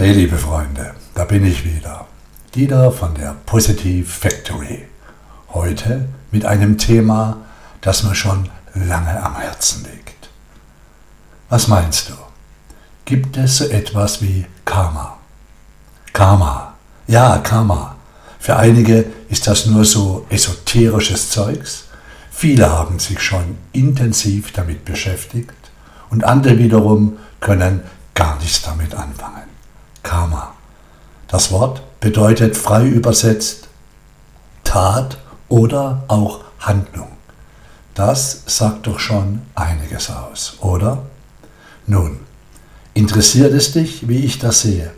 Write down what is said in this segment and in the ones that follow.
Hey liebe Freunde, da bin ich wieder. Dieter von der Positive Factory. Heute mit einem Thema, das mir schon lange am Herzen liegt. Was meinst du? Gibt es so etwas wie Karma? Karma. Ja, Karma. Für einige ist das nur so esoterisches Zeugs. Viele haben sich schon intensiv damit beschäftigt und andere wiederum können gar nichts damit anfangen. Karma. Das Wort bedeutet frei übersetzt Tat oder auch Handlung. Das sagt doch schon einiges aus, oder? Nun, interessiert es dich, wie ich das sehe?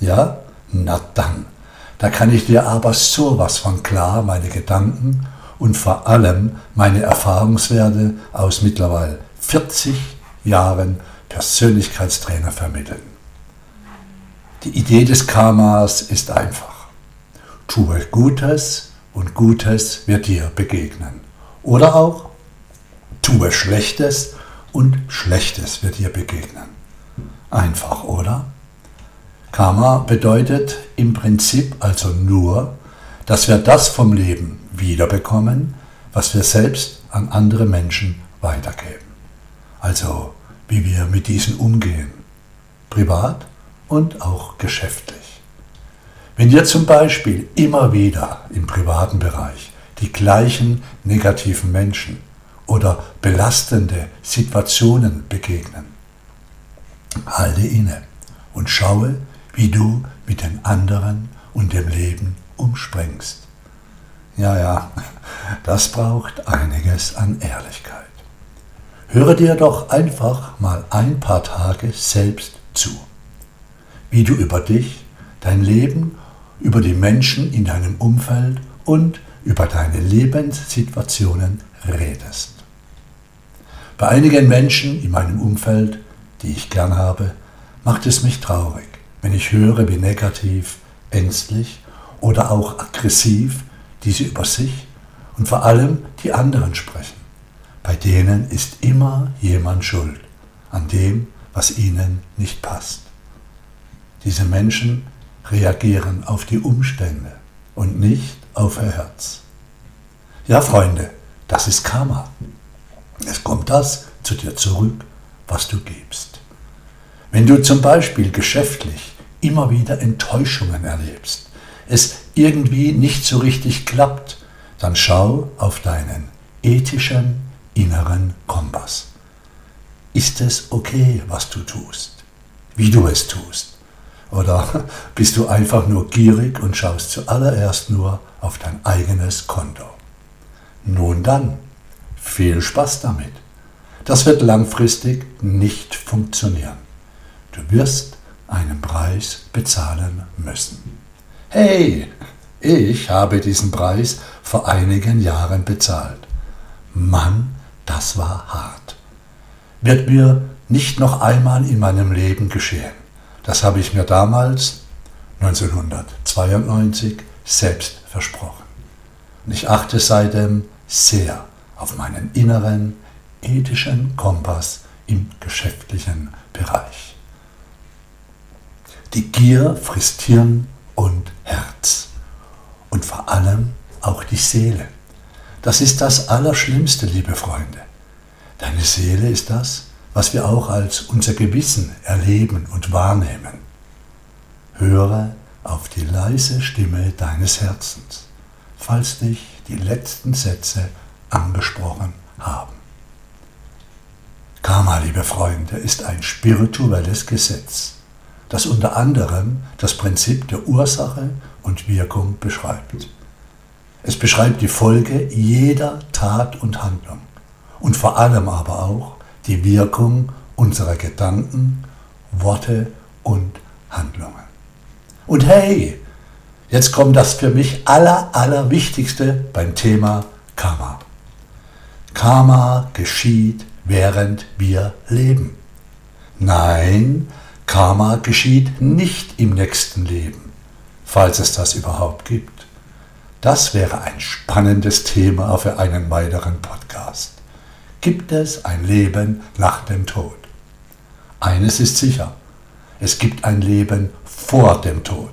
Ja? Na dann, da kann ich dir aber sowas von klar meine Gedanken und vor allem meine Erfahrungswerte aus mittlerweile 40 Jahren Persönlichkeitstrainer vermitteln. Die Idee des Karmas ist einfach. Tue Gutes und Gutes wird dir begegnen. Oder auch tue Schlechtes und Schlechtes wird dir begegnen. Einfach, oder? Karma bedeutet im Prinzip also nur, dass wir das vom Leben wiederbekommen, was wir selbst an andere Menschen weitergeben. Also wie wir mit diesen umgehen. Privat und auch geschäftlich. Wenn dir zum Beispiel immer wieder im privaten Bereich die gleichen negativen Menschen oder belastende Situationen begegnen, halte inne und schaue, wie du mit den anderen und dem Leben umspringst. Ja, ja, das braucht einiges an Ehrlichkeit. Höre dir doch einfach mal ein paar Tage selbst zu wie du über dich, dein Leben, über die Menschen in deinem Umfeld und über deine Lebenssituationen redest. Bei einigen Menschen in meinem Umfeld, die ich gern habe, macht es mich traurig, wenn ich höre, wie negativ, ängstlich oder auch aggressiv diese über sich und vor allem die anderen sprechen. Bei denen ist immer jemand schuld an dem, was ihnen nicht passt. Diese Menschen reagieren auf die Umstände und nicht auf ihr Herz. Ja, Freunde, das ist Karma. Es kommt das zu dir zurück, was du gibst. Wenn du zum Beispiel geschäftlich immer wieder Enttäuschungen erlebst, es irgendwie nicht so richtig klappt, dann schau auf deinen ethischen inneren Kompass. Ist es okay, was du tust, wie du es tust? Oder bist du einfach nur gierig und schaust zuallererst nur auf dein eigenes Konto? Nun dann, viel Spaß damit. Das wird langfristig nicht funktionieren. Du wirst einen Preis bezahlen müssen. Hey, ich habe diesen Preis vor einigen Jahren bezahlt. Mann, das war hart. Wird mir nicht noch einmal in meinem Leben geschehen. Das habe ich mir damals, 1992, selbst versprochen. Und ich achte seitdem sehr auf meinen inneren ethischen Kompass im geschäftlichen Bereich. Die Gier frisst Hirn und Herz und vor allem auch die Seele. Das ist das Allerschlimmste, liebe Freunde. Deine Seele ist das, was wir auch als unser Gewissen erleben und wahrnehmen. Höre auf die leise Stimme deines Herzens, falls dich die letzten Sätze angesprochen haben. Karma, liebe Freunde, ist ein spirituelles Gesetz, das unter anderem das Prinzip der Ursache und Wirkung beschreibt. Es beschreibt die Folge jeder Tat und Handlung und vor allem aber auch die Wirkung unserer Gedanken, Worte und Handlungen. Und hey, jetzt kommt das für mich aller, aller Wichtigste beim Thema Karma. Karma geschieht, während wir leben. Nein, Karma geschieht nicht im nächsten Leben, falls es das überhaupt gibt. Das wäre ein spannendes Thema für einen weiteren Podcast gibt es ein Leben nach dem Tod. Eines ist sicher, es gibt ein Leben vor dem Tod.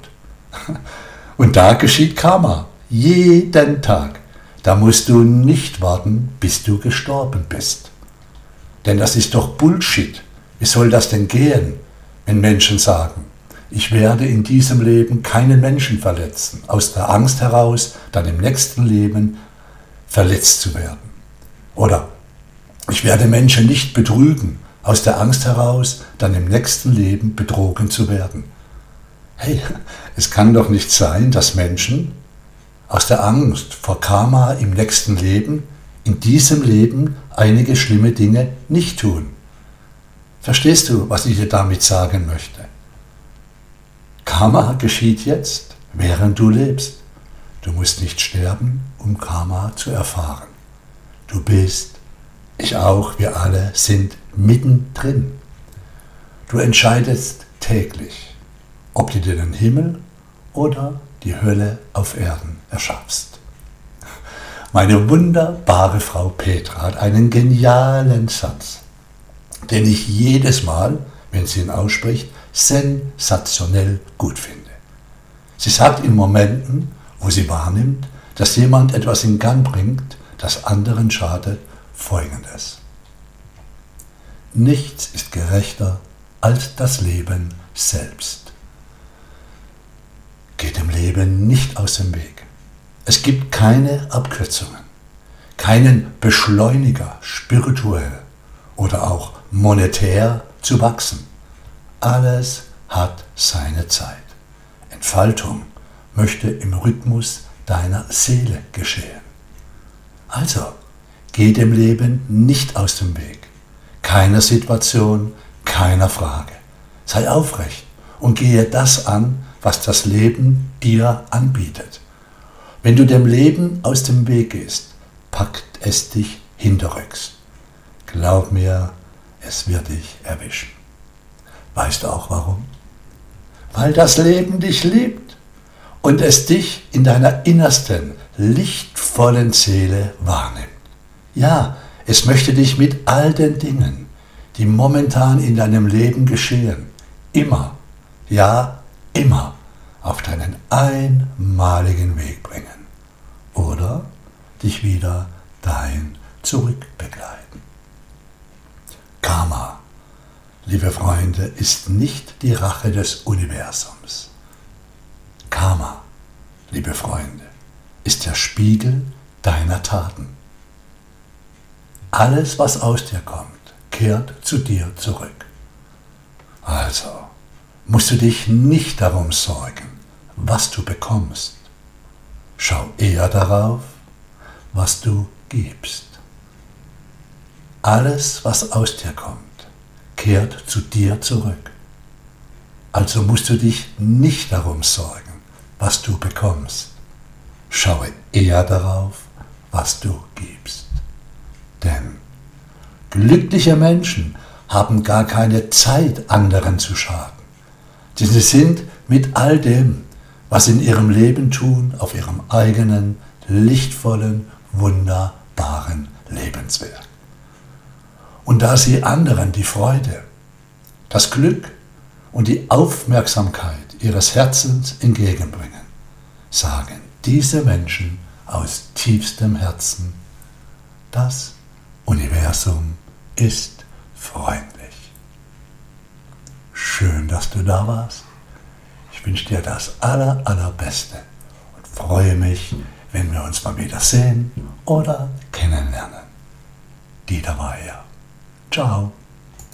Und da geschieht Karma, jeden Tag. Da musst du nicht warten, bis du gestorben bist. Denn das ist doch Bullshit. Wie soll das denn gehen, wenn Menschen sagen, ich werde in diesem Leben keinen Menschen verletzen, aus der Angst heraus, dann im nächsten Leben verletzt zu werden. Oder ich werde Menschen nicht betrügen, aus der Angst heraus, dann im nächsten Leben betrogen zu werden. Hey, es kann doch nicht sein, dass Menschen aus der Angst vor Karma im nächsten Leben in diesem Leben einige schlimme Dinge nicht tun. Verstehst du, was ich dir damit sagen möchte? Karma geschieht jetzt, während du lebst. Du musst nicht sterben, um Karma zu erfahren. Du bist, ich auch, wir alle sind mittendrin. Du entscheidest täglich, ob du dir den Himmel oder die Hölle auf Erden erschaffst. Meine wunderbare Frau Petra hat einen genialen Satz, den ich jedes Mal, wenn sie ihn ausspricht, sensationell gut finde. Sie sagt in Momenten, wo sie wahrnimmt, dass jemand etwas in Gang bringt, das anderen schadet, folgendes. Nichts ist gerechter als das Leben selbst. Geht dem Leben nicht aus dem Weg. Es gibt keine Abkürzungen, keinen Beschleuniger spirituell oder auch monetär zu wachsen. Alles hat seine Zeit. Entfaltung möchte im Rhythmus deiner Seele geschehen. Also, geh dem Leben nicht aus dem Weg keiner Situation, keiner Frage. Sei aufrecht und gehe das an, was das Leben dir anbietet. Wenn du dem Leben aus dem Weg gehst, packt es dich hinterrücks. Glaub mir, es wird dich erwischen. Weißt du auch warum? Weil das Leben dich liebt und es dich in deiner innersten, lichtvollen Seele wahrnimmt. Ja, es möchte dich mit all den Dingen, die momentan in deinem Leben geschehen, immer, ja, immer auf deinen einmaligen Weg bringen oder dich wieder dahin zurückbegleiten. Karma, liebe Freunde, ist nicht die Rache des Universums. Karma, liebe Freunde, ist der Spiegel deiner Taten. Alles, was aus dir kommt, kehrt zu dir zurück. Also musst du dich nicht darum sorgen, was du bekommst. Schau eher darauf, was du gibst. Alles, was aus dir kommt, kehrt zu dir zurück. Also musst du dich nicht darum sorgen, was du bekommst. Schaue eher darauf, was du gibst. Glückliche Menschen haben gar keine Zeit, anderen zu schaden. Denn sie sind mit all dem, was sie in ihrem Leben tun, auf ihrem eigenen, lichtvollen, wunderbaren Lebenswerk. Und da sie anderen die Freude, das Glück und die Aufmerksamkeit ihres Herzens entgegenbringen, sagen diese Menschen aus tiefstem Herzen, das Universum ist freundlich. Schön, dass du da warst. Ich wünsche dir das aller, allerbeste und freue mich, wenn wir uns mal wieder sehen oder kennenlernen. Dieter war hier. Ciao.